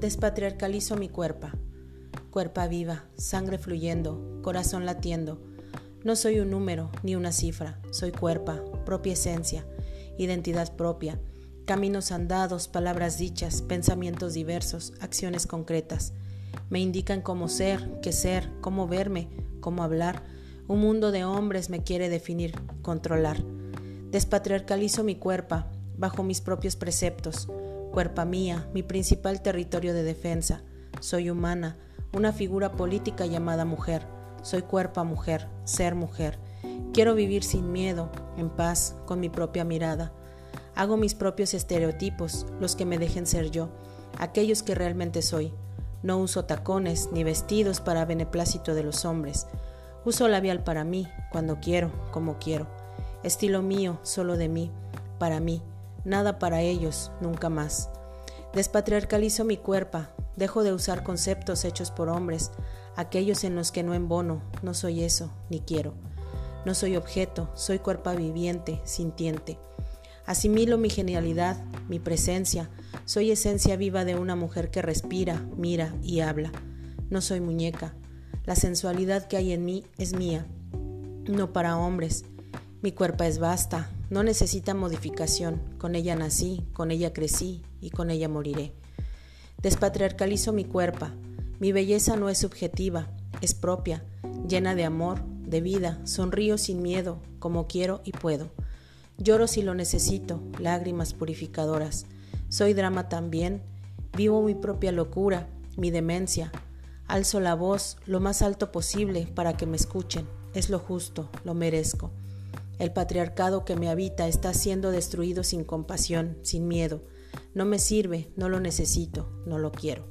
despatriarcalizo mi cuerpo. Cuerpa viva, sangre fluyendo, corazón latiendo. No soy un número ni una cifra, soy cuerpa, propia esencia, identidad propia, caminos andados, palabras dichas, pensamientos diversos, acciones concretas. Me indican cómo ser, qué ser, cómo verme, cómo hablar. Un mundo de hombres me quiere definir, controlar. Despatriarcalizo mi cuerpo, bajo mis propios preceptos. Cuerpa mía, mi principal territorio de defensa. Soy humana, una figura política llamada mujer. Soy cuerpa mujer, ser mujer. Quiero vivir sin miedo, en paz, con mi propia mirada. Hago mis propios estereotipos, los que me dejen ser yo, aquellos que realmente soy. No uso tacones ni vestidos para beneplácito de los hombres. Uso labial para mí, cuando quiero, como quiero. Estilo mío, solo de mí, para mí, nada para ellos, nunca más. Despatriarcalizo mi cuerpo, dejo de usar conceptos hechos por hombres, aquellos en los que no embono, no soy eso, ni quiero. No soy objeto, soy cuerpo viviente, sintiente. Asimilo mi genialidad, mi presencia. Soy esencia viva de una mujer que respira, mira y habla. No soy muñeca. La sensualidad que hay en mí es mía, no para hombres. Mi cuerpo es vasta, no necesita modificación. Con ella nací, con ella crecí y con ella moriré. Despatriarcalizo mi cuerpo. Mi belleza no es subjetiva, es propia, llena de amor, de vida. Sonrío sin miedo, como quiero y puedo. Lloro si lo necesito, lágrimas purificadoras. Soy drama también. Vivo mi propia locura, mi demencia. Alzo la voz lo más alto posible para que me escuchen. Es lo justo, lo merezco. El patriarcado que me habita está siendo destruido sin compasión, sin miedo. No me sirve, no lo necesito, no lo quiero.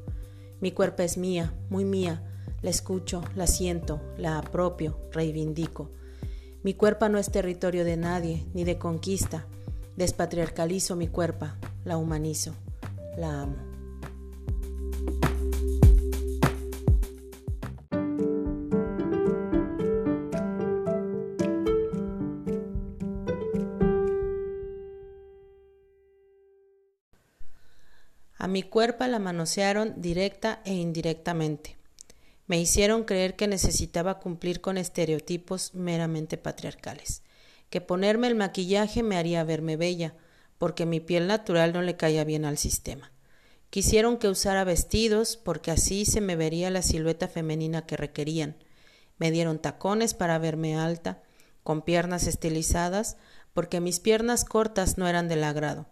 Mi cuerpo es mía, muy mía. La escucho, la siento, la apropio, reivindico. Mi cuerpo no es territorio de nadie, ni de conquista. Despatriarcalizo mi cuerpo, la humanizo, la amo. Mi cuerpo la manosearon directa e indirectamente. Me hicieron creer que necesitaba cumplir con estereotipos meramente patriarcales, que ponerme el maquillaje me haría verme bella, porque mi piel natural no le caía bien al sistema. Quisieron que usara vestidos porque así se me vería la silueta femenina que requerían. Me dieron tacones para verme alta, con piernas estilizadas, porque mis piernas cortas no eran del agrado.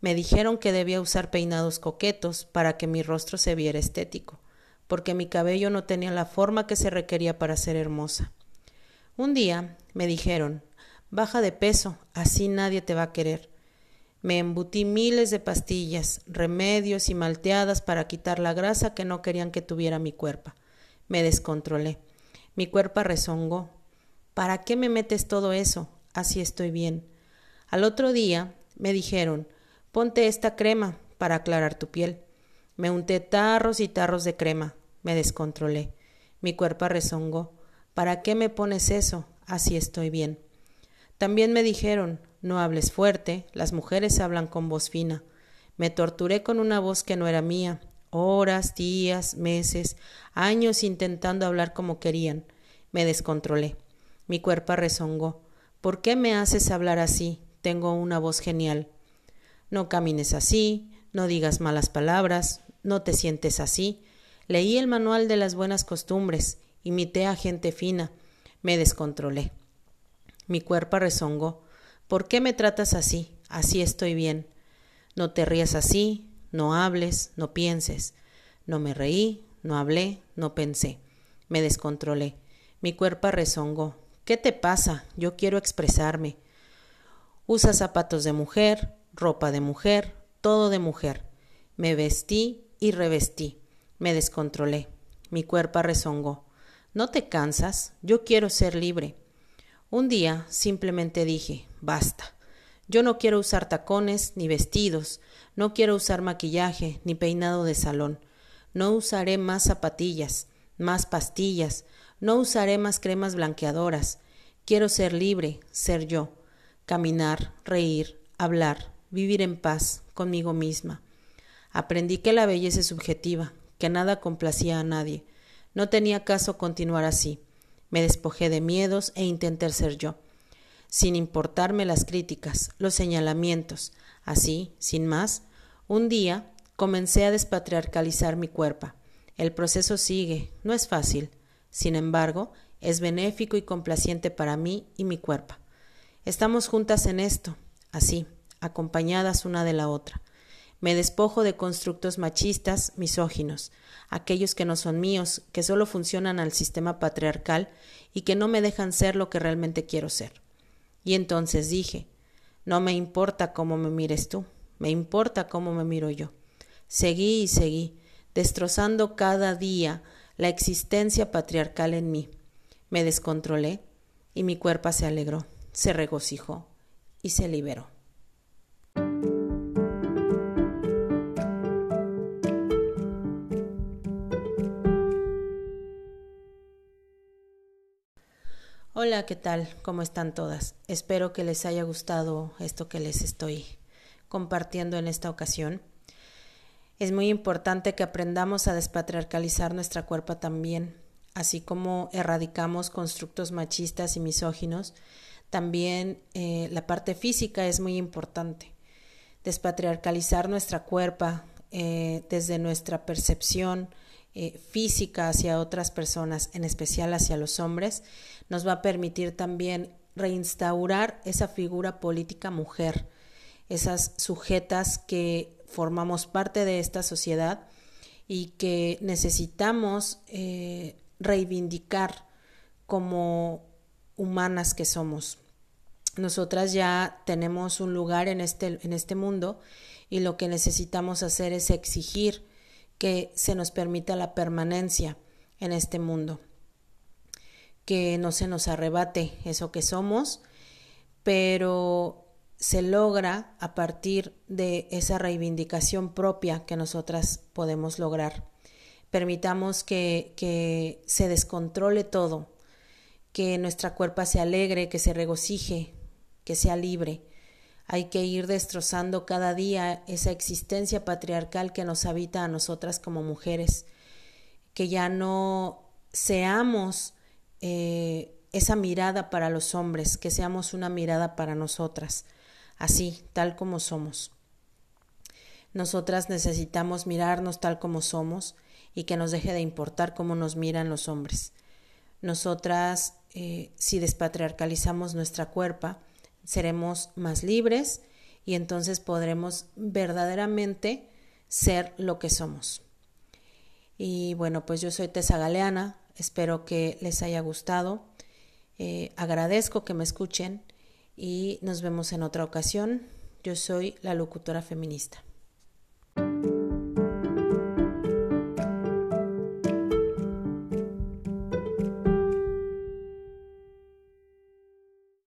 Me dijeron que debía usar peinados coquetos para que mi rostro se viera estético porque mi cabello no tenía la forma que se requería para ser hermosa. Un día me dijeron, baja de peso, así nadie te va a querer. Me embutí miles de pastillas, remedios y malteadas para quitar la grasa que no querían que tuviera mi cuerpo. Me descontrolé. Mi cuerpo rezongó. ¿Para qué me metes todo eso? Así estoy bien. Al otro día me dijeron, ponte esta crema para aclarar tu piel. Me unté tarros y tarros de crema. Me descontrolé. Mi cuerpo rezongó. ¿Para qué me pones eso? Así estoy bien. También me dijeron, no hables fuerte, las mujeres hablan con voz fina. Me torturé con una voz que no era mía, horas, días, meses, años intentando hablar como querían. Me descontrolé. Mi cuerpo rezongó. ¿Por qué me haces hablar así? Tengo una voz genial. No camines así, no digas malas palabras, no te sientes así. Leí el manual de las buenas costumbres, imité a gente fina, me descontrolé. Mi cuerpo rezongó. ¿Por qué me tratas así? Así estoy bien. No te rías así, no hables, no pienses. No me reí, no hablé, no pensé. Me descontrolé. Mi cuerpo rezongó. ¿Qué te pasa? Yo quiero expresarme. Usa zapatos de mujer, ropa de mujer, todo de mujer. Me vestí y revestí. Me descontrolé. Mi cuerpo rezongó. ¿No te cansas? Yo quiero ser libre. Un día simplemente dije, basta. Yo no quiero usar tacones ni vestidos, no quiero usar maquillaje ni peinado de salón. No usaré más zapatillas, más pastillas, no usaré más cremas blanqueadoras. Quiero ser libre, ser yo, caminar, reír, hablar, vivir en paz conmigo misma. Aprendí que la belleza es subjetiva, que nada complacía a nadie. No tenía caso continuar así. Me despojé de miedos e intenté ser yo, sin importarme las críticas, los señalamientos. Así, sin más, un día comencé a despatriarcalizar mi cuerpo. El proceso sigue, no es fácil. Sin embargo, es benéfico y complaciente para mí y mi cuerpo. Estamos juntas en esto, así, acompañadas una de la otra. Me despojo de constructos machistas, misóginos, aquellos que no son míos, que solo funcionan al sistema patriarcal y que no me dejan ser lo que realmente quiero ser. Y entonces dije, no me importa cómo me mires tú, me importa cómo me miro yo. Seguí y seguí, destrozando cada día la existencia patriarcal en mí. Me descontrolé y mi cuerpo se alegró, se regocijó y se liberó. Hola, ¿qué tal? ¿Cómo están todas? Espero que les haya gustado esto que les estoy compartiendo en esta ocasión. Es muy importante que aprendamos a despatriarcalizar nuestra cuerpo también, así como erradicamos constructos machistas y misóginos. También eh, la parte física es muy importante. Despatriarcalizar nuestra cuerpo eh, desde nuestra percepción, eh, física hacia otras personas, en especial hacia los hombres, nos va a permitir también reinstaurar esa figura política mujer, esas sujetas que formamos parte de esta sociedad y que necesitamos eh, reivindicar como humanas que somos. Nosotras ya tenemos un lugar en este, en este mundo y lo que necesitamos hacer es exigir que se nos permita la permanencia en este mundo, que no se nos arrebate eso que somos, pero se logra a partir de esa reivindicación propia que nosotras podemos lograr. Permitamos que, que se descontrole todo, que nuestra cuerpa se alegre, que se regocije, que sea libre hay que ir destrozando cada día esa existencia patriarcal que nos habita a nosotras como mujeres, que ya no seamos eh, esa mirada para los hombres, que seamos una mirada para nosotras, así, tal como somos. Nosotras necesitamos mirarnos tal como somos y que nos deje de importar cómo nos miran los hombres. Nosotras, eh, si despatriarcalizamos nuestra cuerpa, seremos más libres y entonces podremos verdaderamente ser lo que somos. Y bueno, pues yo soy Tessa Galeana, espero que les haya gustado, eh, agradezco que me escuchen y nos vemos en otra ocasión. Yo soy la locutora feminista.